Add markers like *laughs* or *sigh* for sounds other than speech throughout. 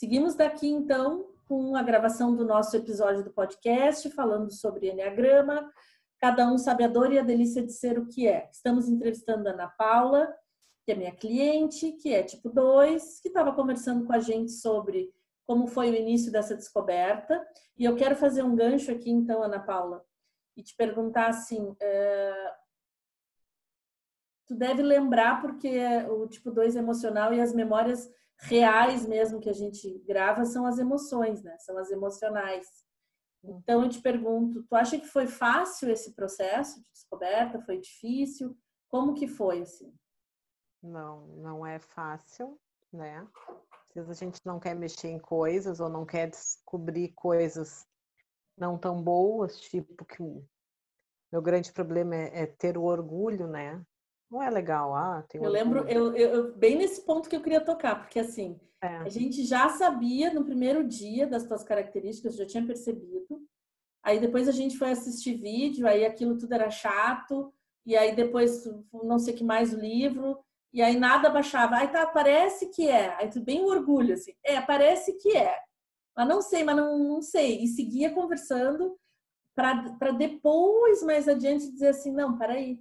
Seguimos daqui então com a gravação do nosso episódio do podcast, falando sobre Enneagrama. Cada um sabe a dor e a delícia de ser o que é. Estamos entrevistando a Ana Paula, que é minha cliente, que é tipo 2, que estava conversando com a gente sobre como foi o início dessa descoberta. E eu quero fazer um gancho aqui, então, Ana Paula, e te perguntar assim: é... tu deve lembrar, porque o tipo 2 emocional e as memórias reais mesmo que a gente grava são as emoções, né? São as emocionais. Então eu te pergunto, tu acha que foi fácil esse processo de descoberta? Foi difícil? Como que foi assim? Não, não é fácil, né? Às vezes a gente não quer mexer em coisas ou não quer descobrir coisas não tão boas, tipo que meu grande problema é, é ter o orgulho, né? Não é legal, ah, tem Eu lembro, eu, eu, bem nesse ponto que eu queria tocar, porque assim, é. a gente já sabia no primeiro dia das tuas características, já tinha percebido. Aí depois a gente foi assistir vídeo, aí aquilo tudo era chato, e aí depois não sei o que mais o livro, e aí nada baixava. Aí tá, parece que é. Aí tu bem orgulho, assim. É, parece que é. Mas não sei, mas não, não sei. E seguia conversando para depois, mais adiante, dizer assim, não, peraí.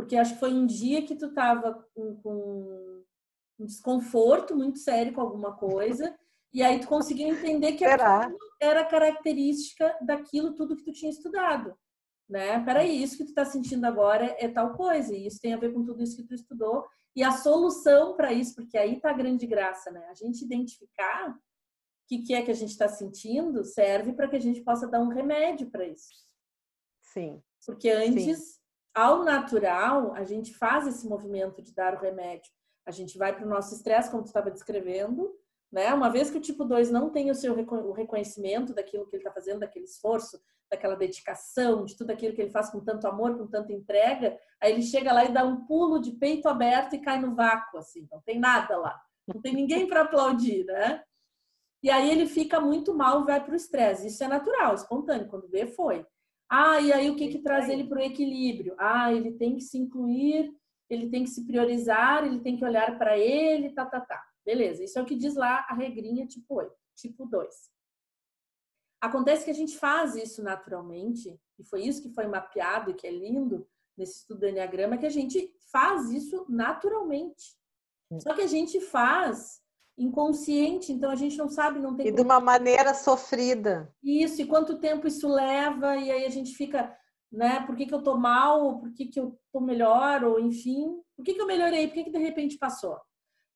Porque acho que foi um dia que tu tava com, com um desconforto muito sério com alguma coisa. E aí tu conseguiu entender que aquilo era característica daquilo tudo que tu tinha estudado né? Peraí, isso que tu está sentindo agora é tal coisa, e isso tem a ver com tudo isso que tu estudou. E a solução para isso, porque aí está a grande graça, né? A gente identificar o que, que é que a gente está sentindo serve para que a gente possa dar um remédio para isso. Sim. Porque antes, Sim. Ao natural, a gente faz esse movimento de dar o remédio. A gente vai para o nosso estresse, como tu estava descrevendo, né? Uma vez que o tipo 2 não tem o seu o reconhecimento daquilo que ele está fazendo, daquele esforço, daquela dedicação, de tudo aquilo que ele faz com tanto amor, com tanta entrega, aí ele chega lá e dá um pulo de peito aberto e cai no vácuo, assim, não tem nada lá, não tem ninguém para aplaudir, né? E aí ele fica muito mal, vai para o estresse. Isso é natural, espontâneo. Quando vê, foi. Ah, e aí o que que traz ele para o equilíbrio? Ah, ele tem que se incluir, ele tem que se priorizar, ele tem que olhar para ele, tá, tá, tá. Beleza, isso é o que diz lá a regrinha tipo 8, tipo 2. Acontece que a gente faz isso naturalmente, e foi isso que foi mapeado e que é lindo nesse estudo do Enneagrama, que a gente faz isso naturalmente. Só que a gente faz inconsciente, então a gente não sabe, não tem. E de uma maneira sofrida. Isso, e quanto tempo isso leva, e aí a gente fica, né? Por que, que eu tô mal? Por que, que eu tô melhor? Ou enfim, por que, que eu melhorei? Por que, que de repente passou?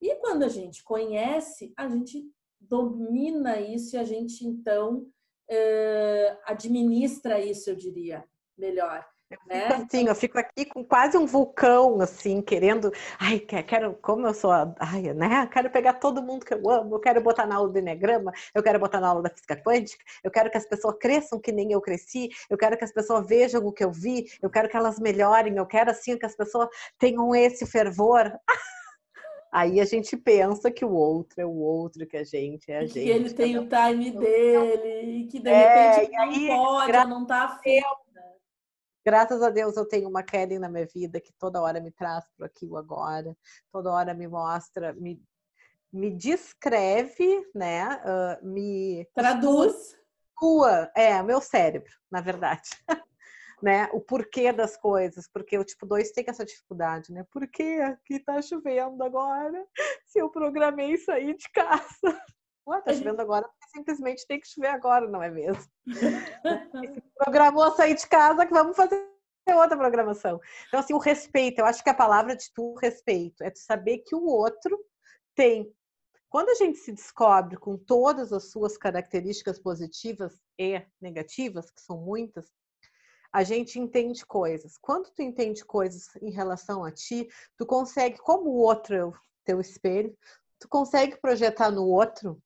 E quando a gente conhece, a gente domina isso e a gente então uh, administra isso, eu diria, melhor. Né? *laughs* assim, eu fico aqui com quase um vulcão, assim, querendo. Ai, quero, como eu sou, ai, né? Quero pegar todo mundo que eu amo, eu quero botar na aula do Enneagrama, eu quero botar na aula da física quântica, eu quero que as pessoas cresçam que nem eu cresci, eu quero que as pessoas vejam o que eu vi, eu quero que elas melhorem, eu quero, assim, que as pessoas tenham esse fervor. *laughs* Aí a gente pensa que o outro é o outro, que a gente é a gente. Que ele tem o time dele, que de é, repente não aí, pode, não tá afim. Graças a Deus eu tenho uma Kelly na minha vida que toda hora me traz para aquilo agora, toda hora me mostra, me, me descreve, né? Uh, me traduz. Cua, é, meu cérebro, na verdade. *laughs* né, o porquê das coisas, porque o tipo 2 tem essa dificuldade, né? Por que aqui tá chovendo agora? Se eu programei sair de casa. *laughs* Ué, tá chovendo agora simplesmente tem que chover agora, não é mesmo? *laughs* Programou sair de casa que vamos fazer outra programação. Então, assim, o respeito, eu acho que a palavra de tu, respeito, é tu saber que o outro tem. Quando a gente se descobre com todas as suas características positivas e negativas, que são muitas, a gente entende coisas. Quando tu entende coisas em relação a ti, tu consegue, como o outro é o teu espelho, tu consegue projetar no outro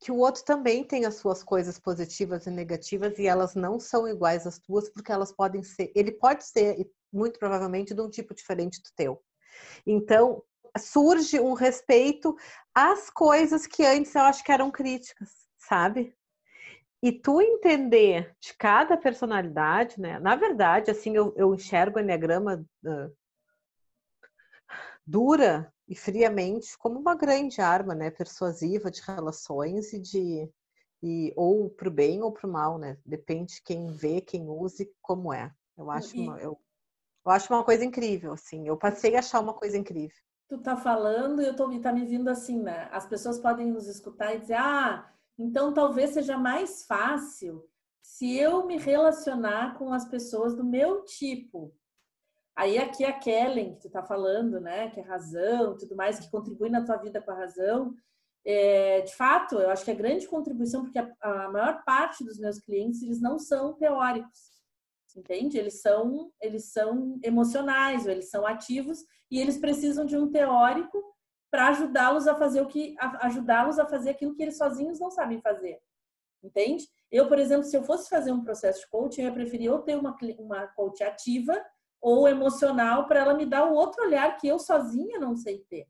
que o outro também tem as suas coisas positivas e negativas e elas não são iguais às tuas porque elas podem ser, ele pode ser muito provavelmente de um tipo diferente do teu. Então, surge um respeito às coisas que antes eu acho que eram críticas, sabe? E tu entender de cada personalidade, né? Na verdade, assim, eu, eu enxergo o Enneagrama uh, dura e friamente como uma grande arma, né, persuasiva de relações e de e ou para o bem ou para o mal, né? Depende quem vê, quem use, como é. Eu acho, e... uma, eu, eu acho uma coisa incrível, assim. Eu passei a achar uma coisa incrível. Tu tá falando e eu tô tá me vindo assim, né? As pessoas podem nos escutar e dizer, ah, então talvez seja mais fácil se eu me relacionar com as pessoas do meu tipo. Aí aqui a Kellen, que tu tá falando, né, que é razão, tudo mais, que contribui na tua vida com a razão, é, de fato, eu acho que a grande contribuição, porque a, a, maior parte dos meus clientes, eles não são teóricos, entende? Eles são, eles são emocionais, ou eles são ativos, e eles precisam de um teórico para ajudá-los a fazer o que, ajudá-los a fazer aquilo que eles sozinhos não sabem fazer, entende? Eu, por exemplo, se eu fosse fazer um processo de coaching, eu ia preferir ou ter uma, uma coach ativa, ou emocional para ela me dar o outro olhar que eu sozinha não sei ter.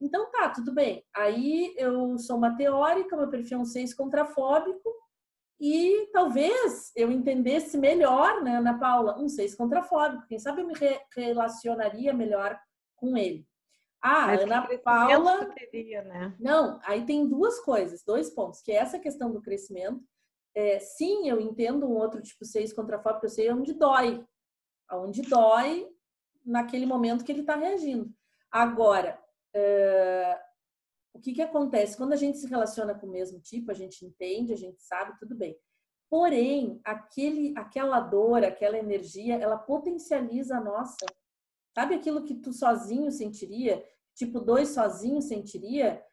Então tá, tudo bem. Aí eu sou uma teórica, meu perfil é um 6 contrafóbico e talvez eu entendesse melhor, né, Ana Paula, um 6 contrafóbico. Quem sabe eu me re relacionaria melhor com ele. Ah, Mas Ana Paula. Teria, né? Não, aí tem duas coisas, dois pontos, que é essa questão do crescimento. É, sim, eu entendo um outro tipo 6 contrafóbico, eu sei onde dói onde dói naquele momento que ele está reagindo. Agora, uh, o que, que acontece? Quando a gente se relaciona com o mesmo tipo, a gente entende, a gente sabe, tudo bem. Porém, aquele, aquela dor, aquela energia, ela potencializa a nossa. Sabe aquilo que tu sozinho sentiria? Tipo, dois sozinhos sentiria?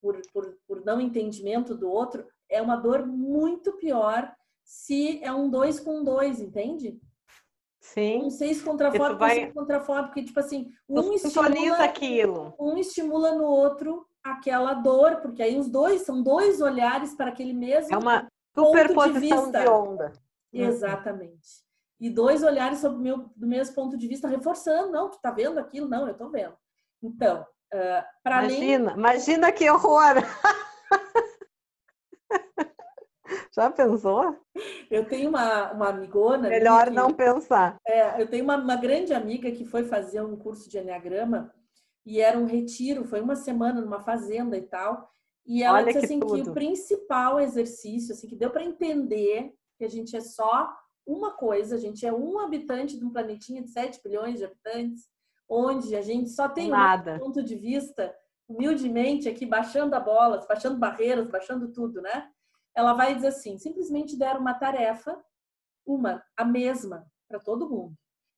Por, por, por não entendimento do outro, é uma dor muito pior se é um dois com dois, entende? Sim. Um seis contrafóbico, vai... seis contrafóbico, porque, tipo assim, um estimula, aquilo. um estimula no outro aquela dor, porque aí os dois são dois olhares para aquele mesmo É uma superposição de, de, onda. Uhum. Exatamente. E dois olhares sobre meu, do mesmo ponto de vista, reforçando, não, tu tá vendo aquilo? Não, eu tô vendo. Então, uh, para Imagina, além... imagina que horror! *laughs* Já pensou? Eu tenho uma, uma amigona. Melhor que, não pensar. É, eu tenho uma, uma grande amiga que foi fazer um curso de Enneagrama e era um retiro, foi uma semana numa fazenda e tal. E ela Olha disse assim que, que o principal exercício, assim, que deu para entender que a gente é só uma coisa, a gente é um habitante de um planetinha de 7 bilhões de habitantes, onde a gente só tem Nada. um ponto de vista, humildemente aqui, baixando a bola, baixando barreiras, baixando tudo, né? Ela vai dizer assim: simplesmente deram uma tarefa, uma, a mesma, para todo mundo.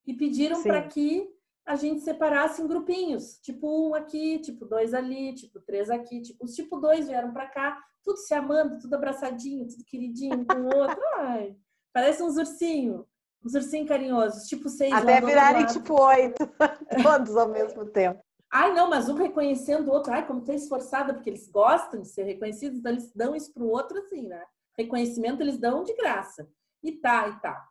E pediram para que a gente separasse em grupinhos, tipo um aqui, tipo dois ali, tipo três aqui, tipo os tipo dois vieram para cá, tudo se amando, tudo abraçadinho, tudo queridinho com o outro. *laughs* Ai, parece uns ursinhos, uns ursinhos carinhosos, tipo seis. Até virarem tipo oito, *laughs* todos ao mesmo tempo. Ai, não, mas um reconhecendo o outro, ai, como tu é esforçada, porque eles gostam de ser reconhecidos, então eles dão isso pro outro assim, né? Reconhecimento eles dão de graça. E tá, e tá.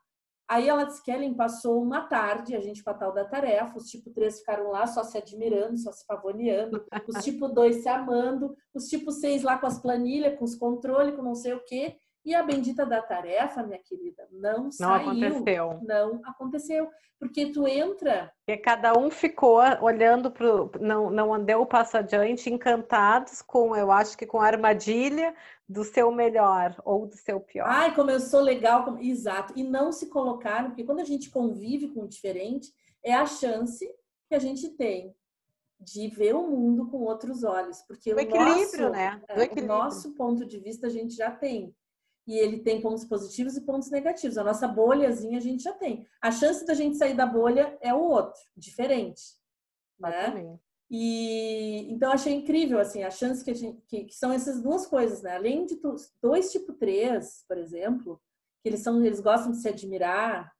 Aí ela disse que Ellen passou uma tarde, a gente com a tal da tarefa, os tipo 3 ficaram lá só se admirando, só se pavoneando, os tipo 2 se amando, os tipo 6 lá com as planilhas, com os controles, com não sei o quê. E a bendita da tarefa, minha querida, não, não saiu. Aconteceu. Não aconteceu. Porque tu entra. Porque cada um ficou olhando para não, não deu o passo adiante, encantados com, eu acho que com a armadilha do seu melhor ou do seu pior. Ai, como eu sou legal. Como... Exato. E não se colocaram, porque quando a gente convive com o diferente, é a chance que a gente tem de ver o mundo com outros olhos. Porque o, o equilíbrio, nosso, né? É, o nosso ponto de vista a gente já tem e ele tem pontos positivos e pontos negativos. A nossa bolhazinha a gente já tem. A chance da gente sair da bolha é o outro, diferente. Né? E então achei incrível assim a chance que, a gente, que, que são essas duas coisas, né? Além de tu, dois tipo 3, por exemplo, que eles são eles gostam de se admirar,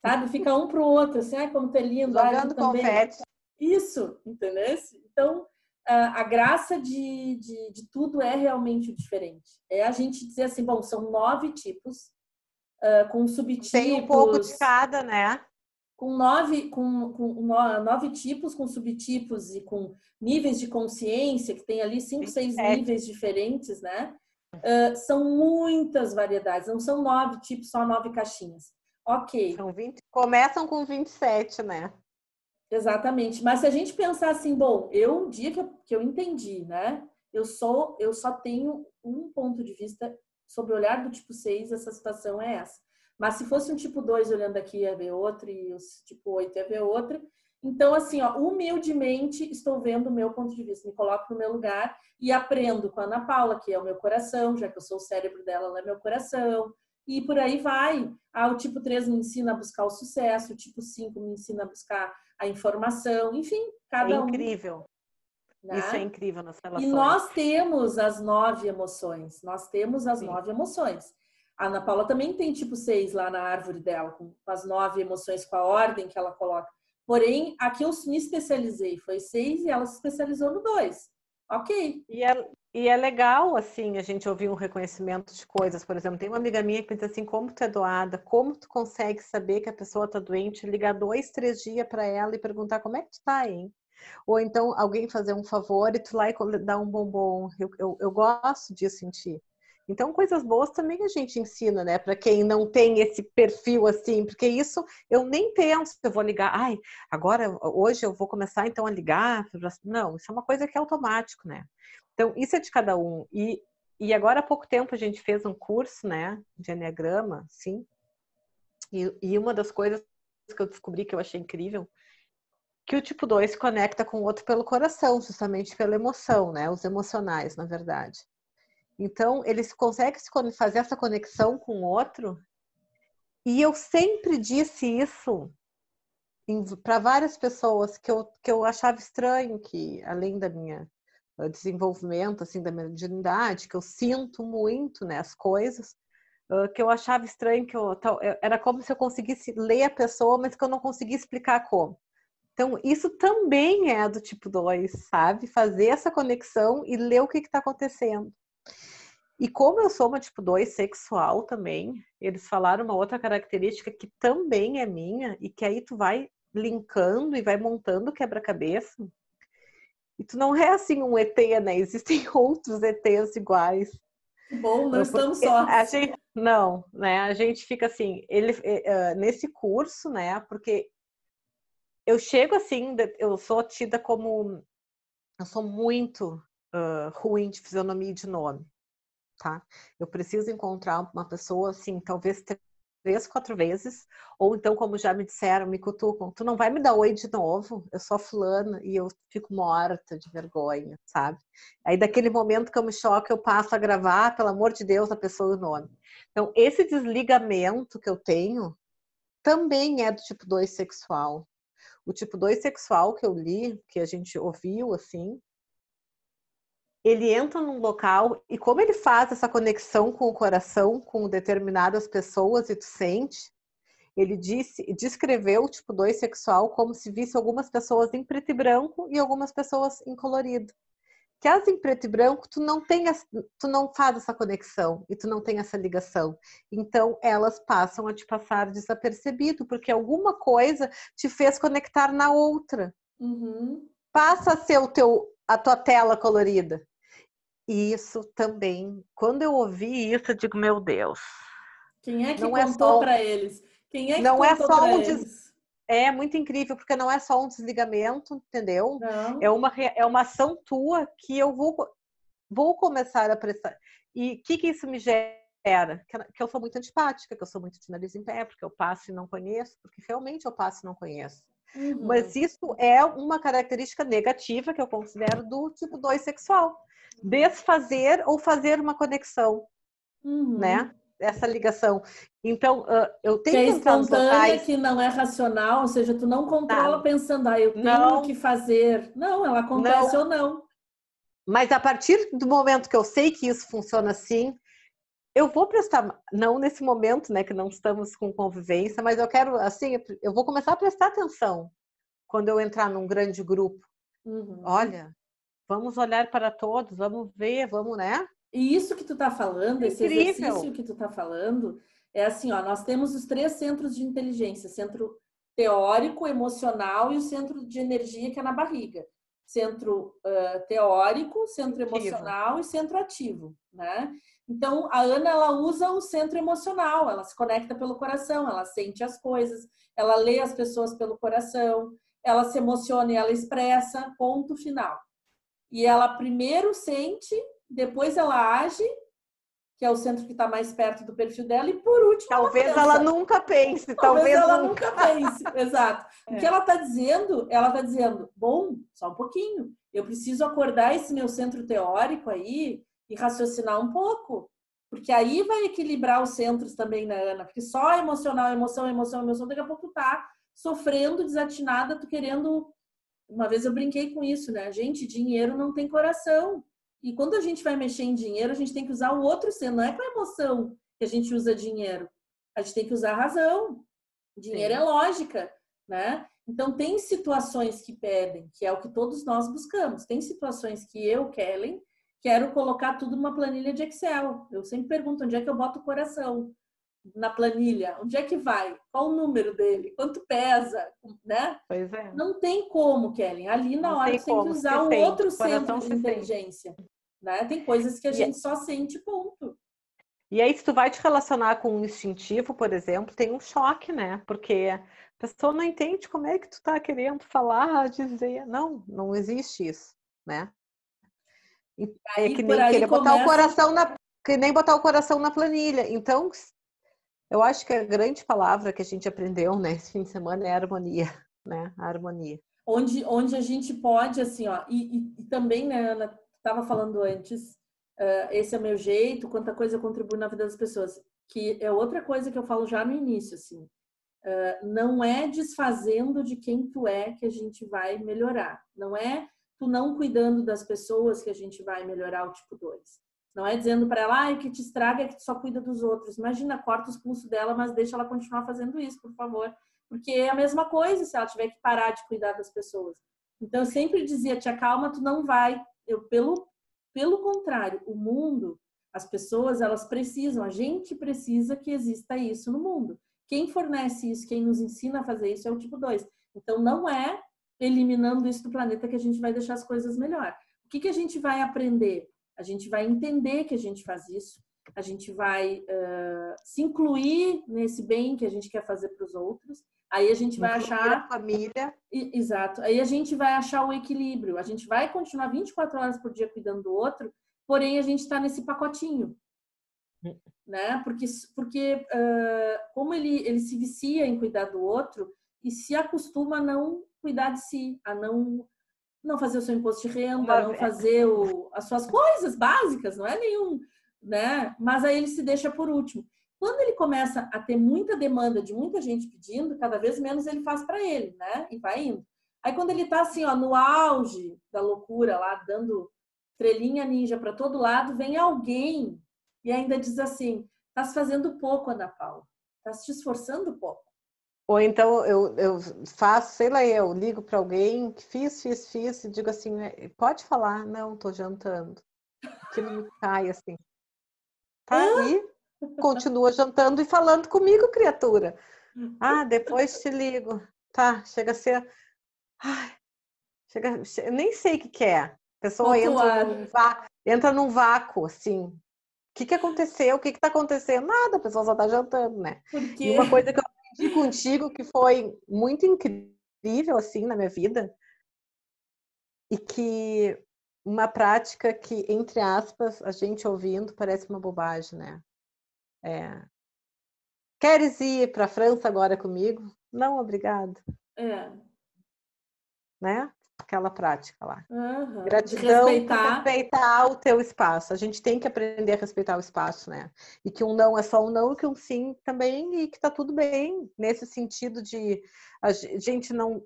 sabe? Fica um pro outro, assim, ai como tu é lindo, jogando confete. Isso, entendeu? Então, a graça de, de, de, tudo é realmente o diferente. É a gente dizer assim, bom, são nove tipos, uh, com subtipos. Tem um pouco de cada, né? Com nove, com, com nove tipos, com subtipos e com níveis de consciência, que tem ali cinco, seis níveis diferentes, né? Uh, são muitas variedades, não são nove tipos, só nove caixinhas. Ok. São 20, começam com 27, né? Exatamente. Mas se a gente pensar assim, bom, eu, o dia que eu, que eu entendi, né? Eu sou, eu só tenho um ponto de vista sob o olhar do tipo 6, essa situação é essa. Mas se fosse um tipo 2 olhando aqui ia ver outro e o tipo 8 ia ver outro. Então, assim, ó, humildemente estou vendo o meu ponto de vista, me coloco no meu lugar e aprendo com a Ana Paula, que é o meu coração, já que eu sou o cérebro dela, ela é meu coração. E por aí vai. Ah, o tipo 3 me ensina a buscar o sucesso, o tipo 5 me ensina a buscar a informação, enfim, cada é um. Incrível. Né? Isso é incrível nas relações. E nós temos as nove emoções. Nós temos as Sim. nove emoções. A Ana Paula também tem tipo seis lá na árvore dela, com as nove emoções, com a ordem que ela coloca. Porém, aqui eu me especializei, foi seis e ela se especializou no dois. Ok. E é, e é legal, assim, a gente ouvir um reconhecimento de coisas. Por exemplo, tem uma amiga minha que diz assim, como tu é doada, como tu consegue saber que a pessoa tá doente, ligar dois, três dias para ela e perguntar como é que tu tá, hein? Ou então alguém fazer um favor e tu lá e dar um bombom. Eu, eu, eu gosto em ti. Então, coisas boas também a gente ensina, né? Para quem não tem esse perfil assim, porque isso eu nem penso eu vou ligar. Ai, agora, hoje eu vou começar então a ligar. Não, isso é uma coisa que é automático, né? Então, isso é de cada um. E, e agora há pouco tempo a gente fez um curso, né, de Enneagrama, sim. E, e uma das coisas que eu descobri que eu achei incrível que o tipo 2 conecta com o outro pelo coração, justamente pela emoção, né? Os emocionais, na verdade. Então, eles conseguem fazer essa conexão com o outro. E eu sempre disse isso para várias pessoas que eu, que eu achava estranho que, além da minha desenvolvimento, assim, da minha dignidade, que eu sinto muito, né, as coisas, que eu achava estranho, que eu, era como se eu conseguisse ler a pessoa, mas que eu não conseguia explicar como. Então, isso também é do tipo 2, sabe? Fazer essa conexão e ler o que está acontecendo. E como eu sou uma tipo 2 sexual também, eles falaram uma outra característica que também é minha e que aí tu vai linkando e vai montando quebra-cabeça. E tu não é assim um ET, né? Existem *laughs* outros ETs iguais. Bom, nós estamos só. A gente, não, né? A gente fica assim, ele, uh, nesse curso, né? Porque eu chego assim, eu sou tida como. Eu sou muito uh, ruim de fisionomia e de nome, tá? Eu preciso encontrar uma pessoa, assim, talvez três, quatro vezes, ou então, como já me disseram, me cutucam, tu não vai me dar oi de novo? Eu sou fulana e eu fico morta de vergonha, sabe? Aí, daquele momento que eu me choco, eu passo a gravar, pelo amor de Deus, a pessoa e o nome. Então, esse desligamento que eu tenho também é do tipo 2 sexual, o tipo 2 sexual que eu li, que a gente ouviu assim, ele entra num local e como ele faz essa conexão com o coração, com determinadas pessoas e tu sente, ele disse, descreveu o tipo 2 sexual como se visse algumas pessoas em preto e branco e algumas pessoas em colorido. Que as em preto e branco tu não tem tu não faz essa conexão e tu não tem essa ligação. Então elas passam a te passar desapercebido porque alguma coisa te fez conectar na outra. Uhum. passa a ser o teu a tua tela colorida e isso também quando eu ouvi isso eu digo meu Deus quem é que não é contou é só... para eles quem é que não é só um des é muito incrível, porque não é só um desligamento, entendeu? Não. É uma, é uma ação tua que eu vou, vou começar a prestar. E o que, que isso me gera? Que eu sou muito antipática, que eu sou muito de nariz em pé, porque eu passo e não conheço, porque realmente eu passo e não conheço. Uhum. Mas isso é uma característica negativa que eu considero do tipo 2 sexual. Desfazer ou fazer uma conexão, uhum. né? essa ligação. Então, eu tenho que, é espontânea, locais... que não é racional, ou seja, tu não controla não. pensando, ah, eu tenho não. que fazer. Não, ela acontece não. ou não. Mas a partir do momento que eu sei que isso funciona assim, eu vou prestar, não nesse momento, né, que não estamos com convivência, mas eu quero, assim, eu vou começar a prestar atenção quando eu entrar num grande grupo. Uhum. Olha, vamos olhar para todos, vamos ver, vamos, né? E isso que tu tá falando, esse exercício que tu tá falando, é assim, ó, nós temos os três centros de inteligência, centro teórico, emocional e o centro de energia que é na barriga. Centro uh, teórico, centro ativo. emocional e centro ativo, né? Então, a Ana, ela usa o centro emocional, ela se conecta pelo coração, ela sente as coisas, ela lê as pessoas pelo coração, ela se emociona e ela expressa, ponto final. E ela primeiro sente, depois ela age, que é o centro que está mais perto do perfil dela, e por último. Talvez ela, ela nunca pense, talvez, talvez ela nunca, nunca pense, *laughs* exato. É. O que ela está dizendo, ela está dizendo, bom, só um pouquinho, eu preciso acordar esse meu centro teórico aí e raciocinar um pouco. Porque aí vai equilibrar os centros também, né, Ana? Porque só emocional, emoção, emoção, emoção, daqui a pouco tu tá sofrendo, desatinada, tu querendo. Uma vez eu brinquei com isso, né? Gente, dinheiro não tem coração. E quando a gente vai mexer em dinheiro, a gente tem que usar o outro centro. Não é com a emoção que a gente usa dinheiro. A gente tem que usar a razão. Dinheiro Sim. é lógica, né? Então, tem situações que pedem, que é o que todos nós buscamos. Tem situações que eu, Kellen, quero colocar tudo numa planilha de Excel. Eu sempre pergunto onde é que eu boto o coração na planilha, onde é que vai, qual o número dele, quanto pesa, né? Pois é. Não tem como, Kellen. Ali na Não hora tem você tem que usar o outro centro de inteligência. Né? Tem coisas que a gente é... só sente, ponto. E aí, se tu vai te relacionar com um instintivo, por exemplo, tem um choque, né? Porque a pessoa não entende como é que tu tá querendo falar, dizer. Não, não existe isso, né? É que nem querer começa... botar o coração na que nem botar o coração na planilha. Então, eu acho que a grande palavra que a gente aprendeu nesse né, fim de semana é harmonia, né? A harmonia. Onde, onde a gente pode, assim, ó, e, e, e também, né, Ana, estava falando antes, uh, esse é meu jeito, quanta coisa eu contribuo na vida das pessoas, que é outra coisa que eu falo já no início, assim, uh, não é desfazendo de quem tu é que a gente vai melhorar, não é tu não cuidando das pessoas que a gente vai melhorar o tipo 2. Não é dizendo para ela, ah, o que te estraga é que tu só cuida dos outros. Imagina, corta os pulsos dela, mas deixa ela continuar fazendo isso, por favor. Porque é a mesma coisa se ela tiver que parar de cuidar das pessoas. Então, eu sempre dizia, te acalma, tu não vai. Eu, pelo, pelo contrário, o mundo, as pessoas, elas precisam, a gente precisa que exista isso no mundo. Quem fornece isso, quem nos ensina a fazer isso é o tipo 2. Então, não é eliminando isso do planeta que a gente vai deixar as coisas melhor. O que, que a gente vai aprender? A gente vai entender que a gente faz isso, a gente vai uh, se incluir nesse bem que a gente quer fazer para os outros. Aí a gente vai Incluir achar. A família. Exato. Aí a gente vai achar o equilíbrio. A gente vai continuar 24 horas por dia cuidando do outro, porém a gente está nesse pacotinho. Hum. Né? Porque, porque uh, como ele, ele se vicia em cuidar do outro e se acostuma a não cuidar de si, a não não fazer o seu imposto de renda, a não fazer o, as suas coisas básicas, não é nenhum, né? Mas aí ele se deixa por último. Quando ele começa a ter muita demanda de muita gente pedindo, cada vez menos ele faz para ele, né? E vai indo. Aí quando ele tá assim, ó, no auge da loucura lá, dando estrelinha ninja para todo lado, vem alguém e ainda diz assim: "Tá se fazendo pouco, Ana Paula. Tá se esforçando pouco". Ou então eu, eu faço, sei lá, eu ligo para alguém fiz, fiz, fiz, e digo assim, é, pode falar, não, tô jantando. Aquilo me cai assim. Tá aí, continua jantando e falando comigo, criatura. Ah, depois te ligo. Tá, chega a ser. Ai, chega, eu nem sei o que, que é. A pessoa entra num, vácuo, entra num vácuo, assim. O que, que aconteceu? O que está acontecendo? Nada, a pessoa só está jantando, né? E uma coisa que eu aprendi contigo que foi muito incrível assim na minha vida e que uma prática que entre aspas a gente ouvindo parece uma bobagem, né? É. Queres ir para a França agora comigo? Não, obrigado. É. Né? Aquela prática lá. Uhum. Gratidão respeitar. respeitar o teu espaço. A gente tem que aprender a respeitar o espaço, né? E que um não é só um não, e que um sim também, e que tá tudo bem, nesse sentido de a gente não.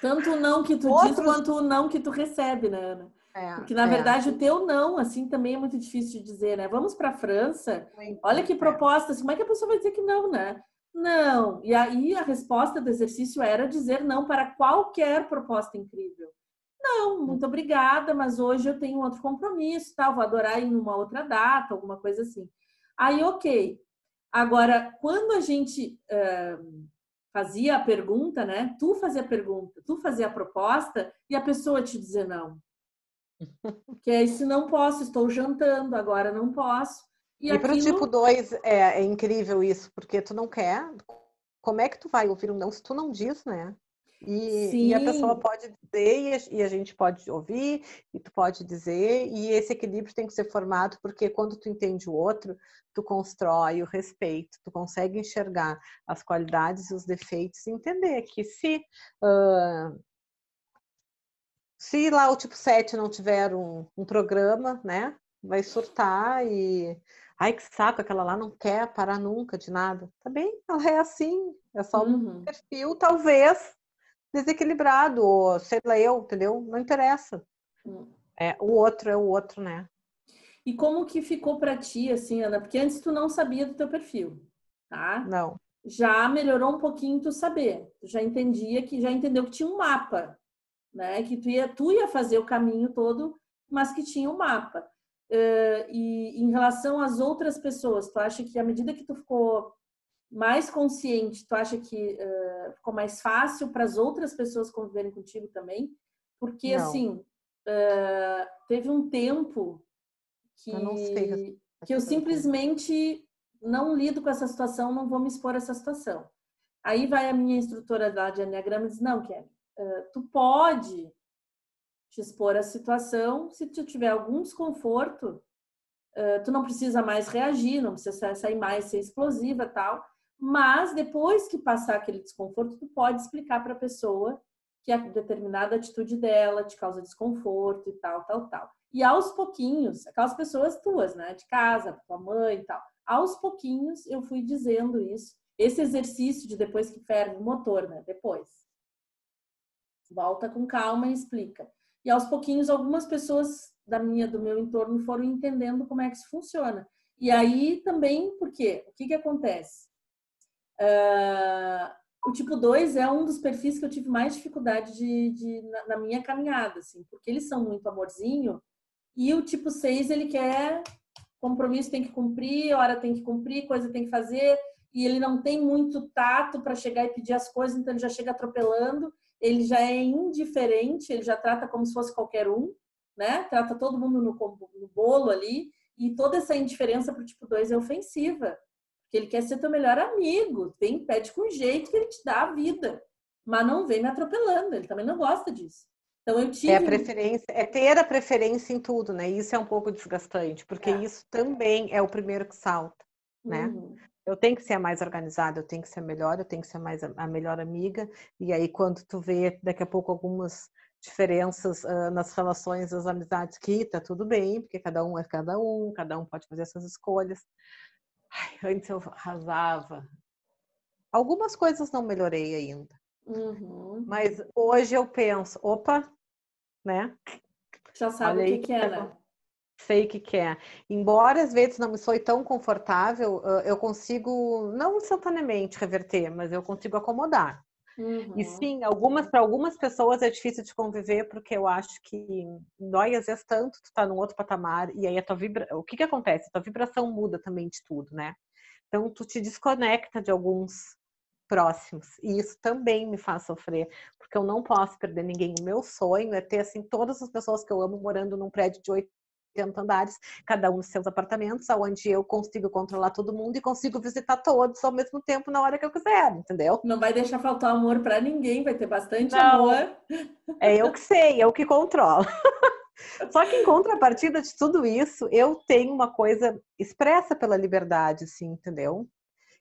Tanto o não que tu Outros... diz quanto o não que tu recebe, né, Ana? É, Porque, na é. verdade, o teu não, assim, também é muito difícil de dizer, né? Vamos para a França, olha que proposta, como é que a pessoa vai dizer que não, né? Não. E aí a resposta do exercício era dizer não para qualquer proposta incrível. Não, muito obrigada, mas hoje eu tenho outro compromisso, tal, vou adorar em uma outra data, alguma coisa assim. Aí, ok. Agora, quando a gente uh, fazia a pergunta, né? Tu fazia a pergunta, tu fazia a proposta e a pessoa te dizer não. *laughs* Que é isso não posso, estou jantando, agora não posso. E, e para o tipo 2 é, é incrível isso, porque tu não quer. Como é que tu vai ouvir um não se tu não diz, né? E, e, a pessoa pode dizer e a, gente pode ouvir e tu pode dizer e esse equilíbrio tem que ser formado porque quando tu entende o outro tu constrói o respeito tu consegue enxergar as qualidades e os defeitos e entender que se uh, se lá o tipo 7 não tiver um, um programa né vai surtar e ai que saco aquela lá não quer parar nunca de nada tá bem ela é assim é só um uhum. perfil talvez desequilibrado, ou sei lá eu, entendeu? Não interessa. Hum. É, o outro é o outro, né? E como que ficou para ti, assim, Ana? Porque antes tu não sabia do teu perfil, tá? Não. Já melhorou um pouquinho tu saber. Tu já entendia que já entendeu que tinha um mapa, né? Que tu ia, tu ia fazer o caminho todo, mas que tinha um mapa. Uh, e em relação às outras pessoas, tu acha que à medida que tu ficou mais consciente, tu acha que uh, ficou mais fácil para as outras pessoas conviverem contigo também? Porque, Não. assim, uh, teve um tempo que eu, que eu simplesmente não lido com essa situação, não vou me expor a essa situação. Aí vai a minha instrutora da de Enneagrama e diz, não, Kelly, tu pode te expor à situação se tu tiver algum desconforto, tu não precisa mais reagir, não precisa sair mais, ser explosiva tal, mas depois que passar aquele desconforto, tu pode explicar para a pessoa que a determinada atitude dela te causa desconforto e tal, tal, tal. E aos pouquinhos, aquelas pessoas tuas, né, de casa, tua mãe e tal, aos pouquinhos eu fui dizendo isso. Esse exercício de depois que ferve o motor, né, depois. Volta com calma e explica. E aos pouquinhos algumas pessoas da minha do meu entorno foram entendendo como é que isso funciona. E aí também, por quê? O que que acontece? Uh, o tipo 2 é um dos perfis que eu tive mais dificuldade de, de na, na, minha caminhada, assim, porque eles são muito amorzinho. E o tipo 6, ele quer compromisso tem que cumprir, hora tem que cumprir, coisa tem que fazer, e ele não tem muito tato para chegar e pedir as coisas, então ele já chega atropelando, ele já é indiferente, ele já trata como se fosse qualquer um, né? Trata todo mundo no, no bolo ali, e toda essa indiferença para o tipo 2 é ofensiva que ele quer ser teu melhor amigo, vem, pede com jeito que ele te dá a vida, mas não vem me atropelando, ele também não gosta disso. Então eu tive... É a preferência, é ter a preferência em tudo, né? Isso é um pouco desgastante, porque é. isso também é o primeiro que salta, né? Uhum. Eu tenho que ser a mais organizada, eu tenho que ser melhor, eu tenho que ser mais a, a melhor amiga. E aí quando tu vê daqui a pouco algumas diferenças uh, nas relações, das amizades, que tá tudo bem, porque cada um é cada um, cada um pode fazer essas escolhas. Ai, antes eu arrasava. Algumas coisas não melhorei ainda. Uhum. Mas hoje eu penso, opa, né? Já sabe o que, que é, né? Sei o que, que é. Embora às vezes não me soe tão confortável, eu consigo, não instantaneamente reverter, mas eu consigo acomodar. Uhum. E sim, algumas para algumas pessoas é difícil de conviver porque eu acho que dói às vezes tanto, tu tá num outro patamar e aí a tua vibra, o que que acontece? A tua vibração muda também de tudo, né? Então tu te desconecta de alguns próximos e isso também me faz sofrer, porque eu não posso perder ninguém. O meu sonho é ter assim todas as pessoas que eu amo morando num prédio de oito 80 andares, cada um nos seus apartamentos, onde eu consigo controlar todo mundo e consigo visitar todos ao mesmo tempo na hora que eu quiser, entendeu? Não vai deixar faltar amor para ninguém, vai ter bastante Não. amor. É eu que sei, é eu que controlo. Só que em contrapartida de tudo isso, eu tenho uma coisa expressa pela liberdade, sim, entendeu?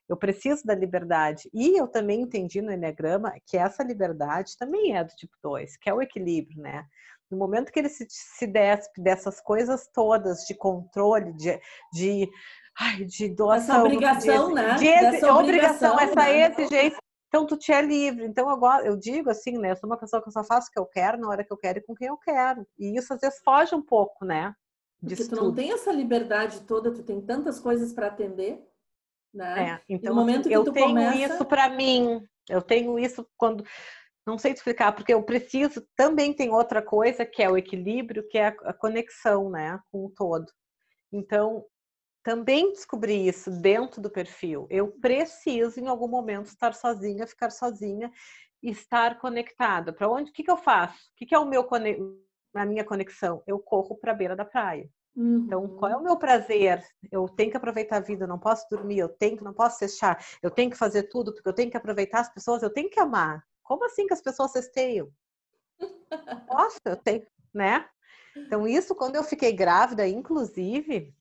Eu preciso da liberdade. E eu também entendi no Enneagrama que essa liberdade também é do tipo 2, que é o equilíbrio, né? No momento que ele se, se despe dessas coisas todas de controle, de, de, ai, de doação. Essa obrigação, de, né? De, obrigação, essa né? exigência. Então, tu te é livre. Então, eu, eu digo assim, né? Eu sou uma pessoa que eu só faço o que eu quero, na hora que eu quero e com quem eu quero. E isso, às vezes, foge um pouco, né? Porque tu não tem essa liberdade toda, tu tem tantas coisas para atender, né? É, então, no momento que eu tu tenho começa... isso para mim. Eu tenho isso quando não sei te explicar, porque eu preciso. Também tem outra coisa que é o equilíbrio, que é a conexão, né, com o todo. Então, também descobri isso dentro do perfil. Eu preciso, em algum momento, estar sozinha, ficar sozinha e estar conectada. Para onde? O que, que eu faço? O que, que é o meu a minha conexão? Eu corro para a beira da praia. Uhum. Então, qual é o meu prazer? Eu tenho que aproveitar a vida, eu não posso dormir, eu tenho que, não posso fechar, eu tenho que fazer tudo, porque eu tenho que aproveitar as pessoas, eu tenho que amar Como assim que as pessoas cesteiam? *laughs* Nossa, eu tenho, né? Então, isso, quando eu fiquei grávida, inclusive,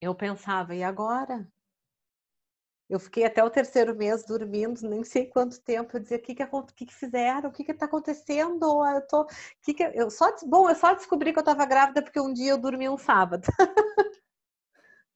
eu pensava, e agora? Eu fiquei até o terceiro mês dormindo, nem sei quanto tempo. Eu dizia, o que, que, que, que fizeram? O que está acontecendo? Eu tô. Que que eu só bom, eu só descobri que eu estava grávida porque um dia eu dormi um sábado. *laughs*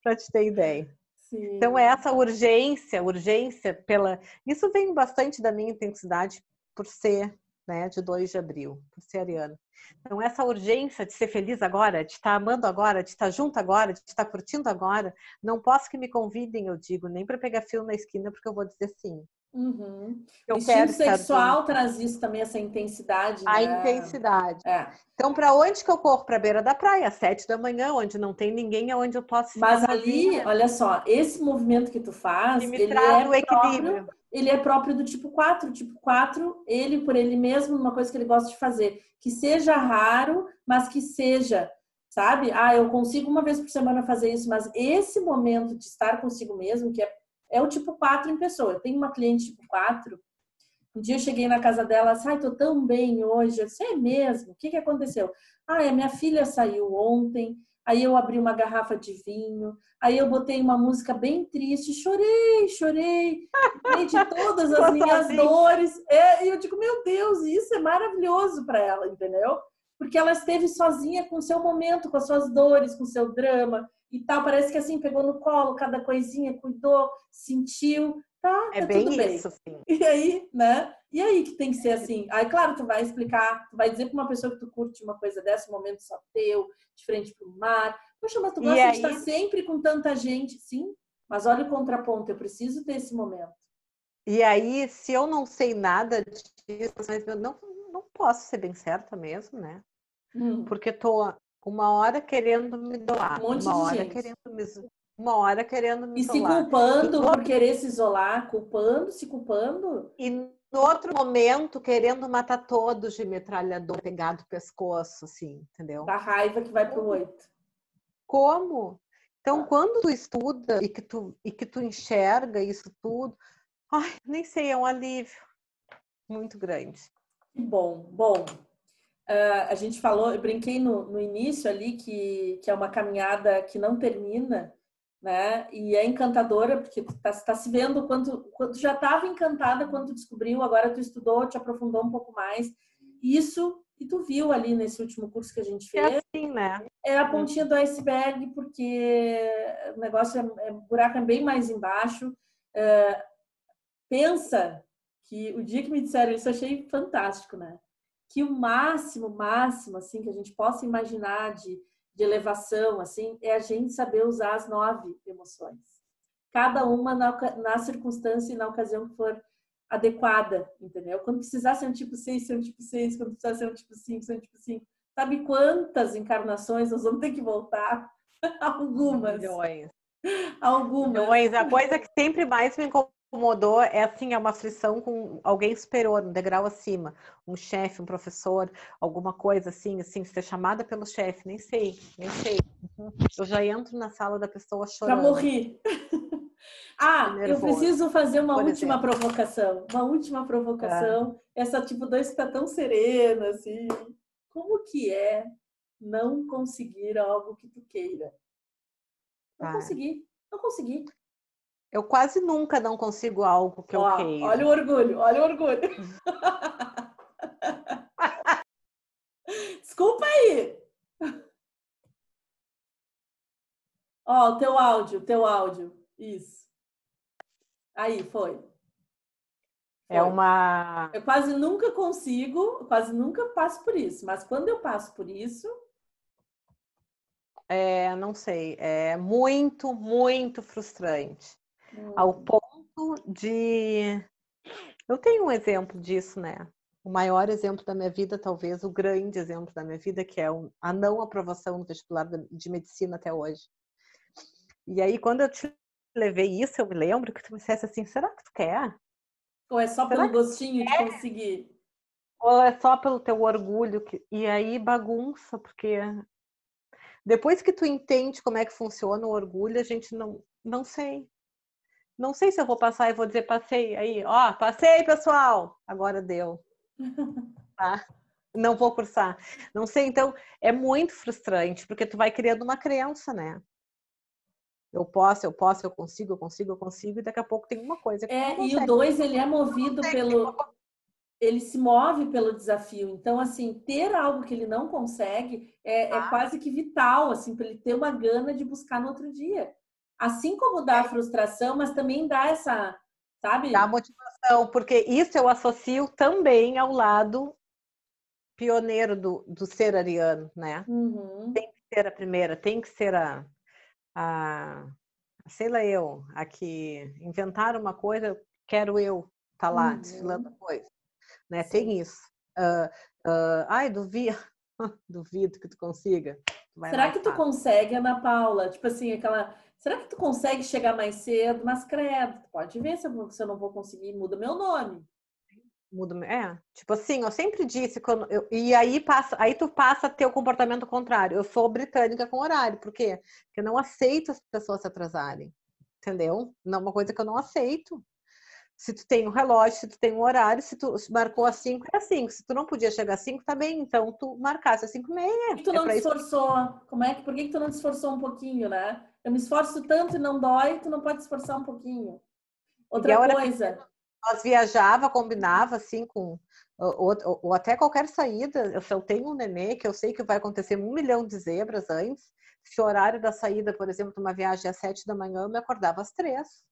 Para te ter ideia. Sim. Então, é essa urgência, urgência pela. Isso vem bastante da minha intensidade por ser né, de 2 de abril, por ser ariana. Então, essa urgência de ser feliz agora, de estar amando agora, de estar junto agora, de estar curtindo agora, não posso que me convidem, eu digo, nem para pegar fio na esquina, porque eu vou dizer sim. Uhum. Eu o instinto sexual traz isso também, essa intensidade. A né? intensidade. É. Então, para onde que eu corro? Para a beira da praia, às sete da manhã, onde não tem ninguém, é onde eu posso Mas ali, olha só, esse movimento que tu faz, ele é o equilíbrio. Próprio, ele é próprio do tipo 4. O tipo 4, ele por ele mesmo, uma coisa que ele gosta de fazer, que seja raro, mas que seja, sabe? Ah, eu consigo uma vez por semana fazer isso, mas esse momento de estar consigo mesmo, que é é o tipo 4 em pessoa. Eu tenho uma cliente tipo 4. Um dia eu cheguei na casa dela, assim, ai, tô tão bem hoje. Eu disse, é mesmo? O que, que aconteceu? Ah, a minha filha saiu ontem, aí eu abri uma garrafa de vinho, aí eu botei uma música bem triste, chorei, chorei, de todas as minhas dores. É, e eu digo, meu Deus, isso é maravilhoso para ela, entendeu? Porque ela esteve sozinha com o seu momento, com as suas dores, com o seu drama e tal. Parece que assim, pegou no colo cada coisinha, cuidou, sentiu, tá? É tá bem bem. isso, sim. E aí, né? E aí que tem que ser assim. Aí, claro, tu vai explicar, tu vai dizer para uma pessoa que tu curte uma coisa dessa, um momento só teu, de frente pro mar. Poxa, mas tu gosta aí... de estar sempre com tanta gente, sim? Mas olha o contraponto, eu preciso ter esse momento. E aí, se eu não sei nada disso, mas eu não, não posso ser bem certa mesmo, né? Hum. Porque tô uma hora querendo me doar, um uma hora gente. querendo me uma hora querendo me e isolar. E se culpando por querer se isolar, culpando, se culpando. E no outro momento querendo matar todos de metralhador pegado no pescoço, assim, entendeu? Da raiva que vai pro oito. Como? Então, ah. quando tu estuda e que tu, e que tu enxerga isso tudo, ai, nem sei, é um alívio muito grande. Que bom, bom. Uh, a gente falou, eu brinquei no, no início ali que, que é uma caminhada que não termina, né? E é encantadora, porque tu tá, tá se vendo quanto, quanto já estava encantada quando tu descobriu, agora tu estudou, te aprofundou um pouco mais. Isso que tu viu ali nesse último curso que a gente fez. É assim, né? É a pontinha do iceberg, porque o negócio é, é o buraco é bem mais embaixo. Uh, pensa que o dia que me disseram isso, eu achei fantástico, né? que o máximo, máximo, assim, que a gente possa imaginar de, de elevação, assim, é a gente saber usar as nove emoções. Cada uma na, na circunstância e na ocasião que for adequada, entendeu? Quando precisar ser um tipo 6, ser um tipo 6, quando precisar ser um tipo 5, ser um tipo 5. Sabe quantas encarnações nós vamos ter que voltar? *laughs* Algumas. Milhões. Algumas. Milhões. A coisa que sempre mais me incomodou é assim, é uma aflição com alguém superior, um degrau acima, um chefe, um professor, alguma coisa assim, assim, ser chamada pelo chefe, nem sei, nem sei. Eu já entro na sala da pessoa chorando. Já morri. *laughs* ah, eu preciso fazer uma última exemplo. provocação. Uma última provocação. É. Essa tipo dois que tá tão serena, assim. Como que é não conseguir algo que tu queira? Não ah. consegui. Não consegui. Eu quase nunca não consigo algo que Ó, eu queira. Olha o orgulho, olha o orgulho. Desculpa aí. Ó, o teu áudio, teu áudio. Isso. Aí, foi. É uma. Eu quase nunca consigo, quase nunca passo por isso, mas quando eu passo por isso. É, não sei, é muito, muito frustrante ao hum. ponto de. Eu tenho um exemplo disso, né? O maior exemplo da minha vida, talvez o grande exemplo da minha vida, que é a não aprovação no vestibular de medicina até hoje. E aí, quando eu te levei isso, eu me lembro que tu me dissesse assim: será que tu quer? Ou é só será pelo gostinho de conseguir? Ou é só pelo teu orgulho? Que... E aí bagunça, porque depois que tu entende como é que funciona o orgulho, a gente não, não sei. Não sei se eu vou passar e vou dizer passei aí, ó, passei, pessoal. Agora deu. *laughs* tá? Não vou cursar. Não sei, então é muito frustrante, porque tu vai criando uma crença, né? Eu posso, eu posso, eu consigo, eu consigo, eu consigo, e daqui a pouco tem uma coisa que É, e o 2 ele é movido pelo ele se move pelo desafio. Então, assim, ter algo que ele não consegue é, ah. é quase que vital, assim, para ele ter uma gana de buscar no outro dia. Assim como dá a frustração, mas também dá essa, sabe? Dá motivação, porque isso eu associo também ao lado pioneiro do, do ser ariano, né? Uhum. Tem que ser a primeira, tem que ser a, a sei lá eu, a que inventar uma coisa, quero eu estar tá lá uhum. desfilando a coisa, né? Sim. Tem isso. Uh, uh, ai, duvido, *laughs* duvido que tu consiga. Será que tu consegue, Ana Paula? Tipo assim, aquela Será que tu consegue chegar mais cedo? Mas credo, pode ver se eu, se eu não vou conseguir, muda meu nome. Muda, é, tipo assim, eu sempre disse quando eu, e aí passa, aí tu passa a ter o comportamento contrário. Eu sou britânica com horário, por quê? Porque eu não aceito as pessoas se atrasarem. Entendeu? Não é uma coisa que eu não aceito. Se tu tem um relógio, se tu tem um horário, se tu marcou às 5, é às 5. Se tu não podia chegar às 5, tá bem. Então tu marcasse às 5 e meia. Tu não é te esforçou. Isso. Como é que, por que, que tu não te esforçou um pouquinho, né? Eu me esforço tanto e não dói, tu não pode esforçar um pouquinho. Outra coisa. Nós viajava, combinava assim com ou, ou, ou, até qualquer saída. Se eu tenho um nenê que eu sei que vai acontecer um milhão de zebras antes, se o horário da saída, por exemplo, de uma viagem às sete da manhã, eu me acordava às três.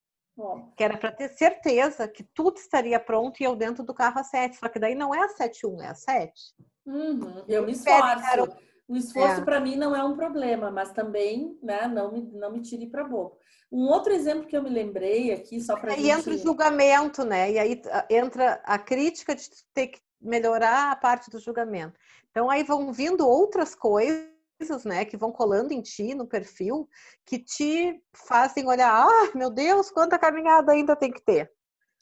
Que era para ter certeza que tudo estaria pronto e eu dentro do carro às sete. Só que daí não é às sete um, é às sete. Uhum. Eu me esforço. O esforço é. para mim não é um problema, mas também, né, não me, não me tire para boca. Um outro exemplo que eu me lembrei aqui, só para. E gente... entra o julgamento, né? E aí ah, entra a crítica de ter que melhorar a parte do julgamento. Então aí vão vindo outras coisas, né, que vão colando em ti, no perfil, que te fazem olhar, ah, meu Deus, quanta caminhada ainda tem que ter.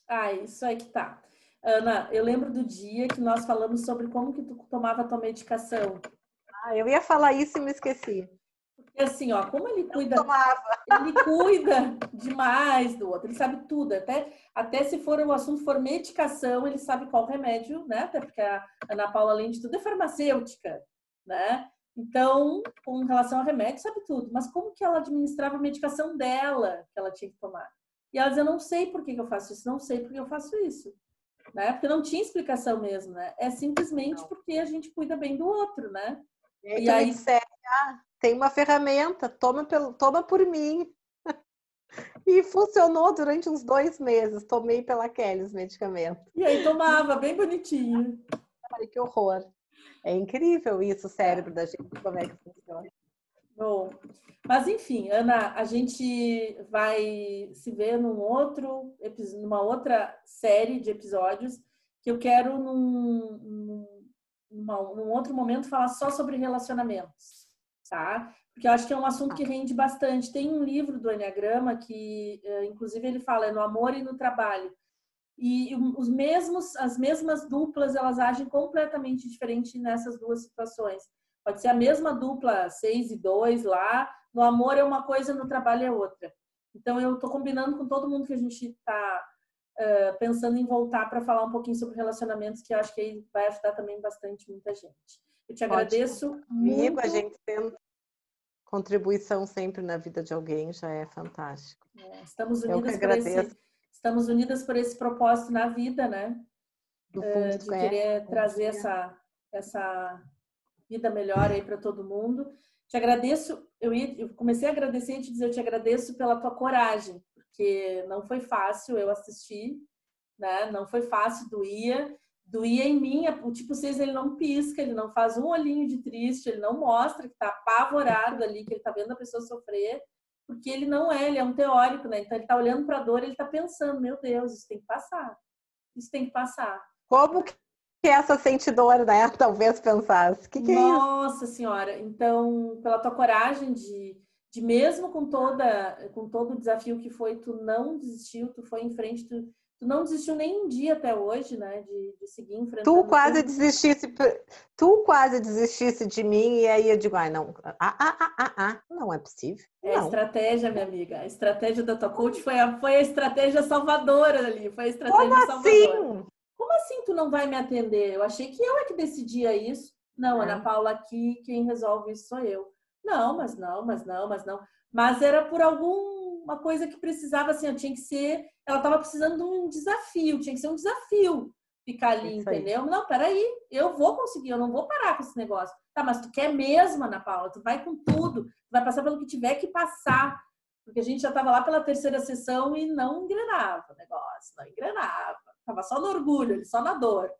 Ah, isso aí que tá. Ana, eu lembro do dia que nós falamos sobre como que tu tomava tua medicação. Ah, eu ia falar isso e me esqueci. Porque assim, ó, como ele cuida, ele cuida demais do outro, ele sabe tudo, até, até se for o assunto for medicação, ele sabe qual remédio, né? Até porque a Ana Paula, além de tudo, é farmacêutica, né? Então, com relação ao remédio, sabe tudo. Mas como que ela administrava a medicação dela que ela tinha que tomar? E ela dizia, não sei por que, que eu faço isso, não sei por que eu faço isso. Né? Porque não tinha explicação mesmo, né? É simplesmente porque a gente cuida bem do outro, né? E, e aí, disser, ah, tem uma ferramenta, toma, pelo, toma por mim. *laughs* E funcionou durante uns dois meses. Tomei pela Kelly os medicamentos. E aí tomava, bem bonitinho. Ai, que horror. É incrível isso, o cérebro da gente, como é que funciona. Bom, mas enfim, Ana, a gente vai se ver num outro, numa outra série de episódios que eu quero num, num numa, num outro momento, falar só sobre relacionamentos, tá? Porque eu acho que é um assunto que rende bastante. Tem um livro do Enneagrama que, eh, inclusive, ele fala é no amor e no trabalho. E os mesmos, as mesmas duplas, elas agem completamente diferente nessas duas situações. Pode ser a mesma dupla, seis e dois lá, no amor é uma coisa, no trabalho é outra. Então, eu estou combinando com todo mundo que a gente está uh, pensando em voltar para falar um pouquinho sobre relacionamentos, que eu acho que aí vai ajudar também bastante muita gente. Eu te agradeço Comigo, muito. a gente tendo contribuição sempre na vida de alguém já é fantástico. É, estamos unidas por esse, estamos unidas por esse propósito na vida, né? Uh, de querer é, trazer essa essa vida melhor aí para todo mundo. Te agradeço, eu, ia, eu comecei a agradecer e te dizer, eu te agradeço pela tua coragem, porque não foi fácil eu assistir, né? Não foi fácil, doía. Doía em mim, o tipo 6 ele não pisca, ele não faz um olhinho de triste, ele não mostra que tá apavorado ali, que ele tá vendo a pessoa sofrer, porque ele não é, ele é um teórico, né? Então ele tá olhando para a dor, ele tá pensando, meu Deus, isso tem que passar. Isso tem que passar. Como que essa sentidora, né? *laughs* Talvez pensasse. Que que Nossa é senhora, então, pela tua coragem de de mesmo com toda com todo o desafio que foi, tu não desistiu, tu foi em frente, tu, Tu não desistiu nem um dia até hoje, né? De, de seguir enfrentando. Tu quase tudo. desistisse, tu quase desistisse de mim e aí eu digo, ai, não, ah, ah, ah, ah, ah não é possível. É não. a estratégia, minha amiga. A estratégia da tua coach foi a, foi a estratégia salvadora ali. Foi a estratégia Como salvadora. Assim? Como assim tu não vai me atender? Eu achei que eu é que decidia isso. Não, é. Ana Paula, aqui quem resolve isso sou eu. Não, mas não, mas não, mas não. Mas era por alguma coisa que precisava, assim, eu tinha que ser. Ela estava precisando de um desafio, tinha que ser um desafio ficar ali, entendeu? Não, peraí, eu vou conseguir, eu não vou parar com esse negócio. Tá, mas tu quer mesmo, Ana Paula, tu vai com tudo, tu vai passar pelo que tiver que passar. Porque a gente já estava lá pela terceira sessão e não engrenava o negócio, não engrenava. Tava só no orgulho, só na dor.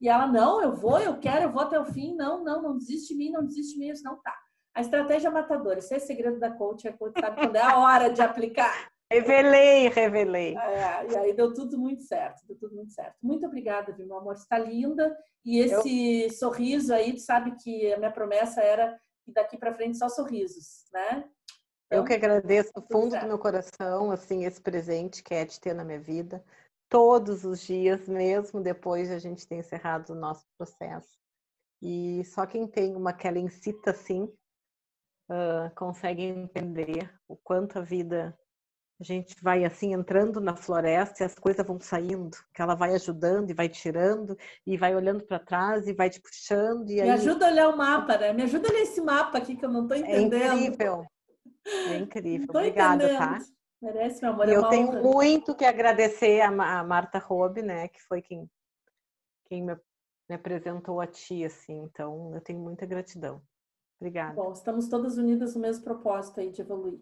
E ela, não, eu vou, eu quero, eu vou até o fim. Não, não, não desiste de mim, não desiste de mim. Eu não tá. A estratégia matadora, esse é segredo da coach, a coach sabe quando é a hora de aplicar. Revelei, revelei. É, e aí deu tudo muito certo, deu tudo muito certo. Muito obrigada, viu, meu amor? Está linda. E esse eu... sorriso aí, tu sabe que a minha promessa era que daqui para frente só sorrisos, né? Então, eu que agradeço do fundo do meu coração, assim, esse presente que é de ter na minha vida, todos os dias, mesmo depois de a gente ter encerrado o nosso processo. E só quem tem uma aquela incita assim, uh, consegue entender o quanto a vida a gente vai assim entrando na floresta e as coisas vão saindo, que ela vai ajudando e vai tirando e vai olhando para trás e vai te puxando. E Me aí... ajuda a olhar o mapa, né? Me ajuda a ler esse mapa aqui que eu não estou é entendendo. É incrível. É incrível. Obrigada, tá? entendendo. tá? Merece, meu amor. E é eu tenho honra. muito que agradecer a Marta Robe, né? Que foi quem, quem me, me apresentou a ti, assim. Então, eu tenho muita gratidão. Obrigada. Bom, estamos todas unidas no mesmo propósito aí de evoluir.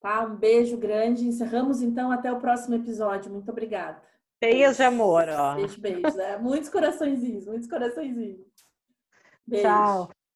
Tá? Um beijo grande. Encerramos então até o próximo episódio. Muito obrigada. Cheias de amor, ó. Beijo, beijo. Né? Muitos coraçõezinhos, muitos coraçõezinhos. Beijo. Tchau.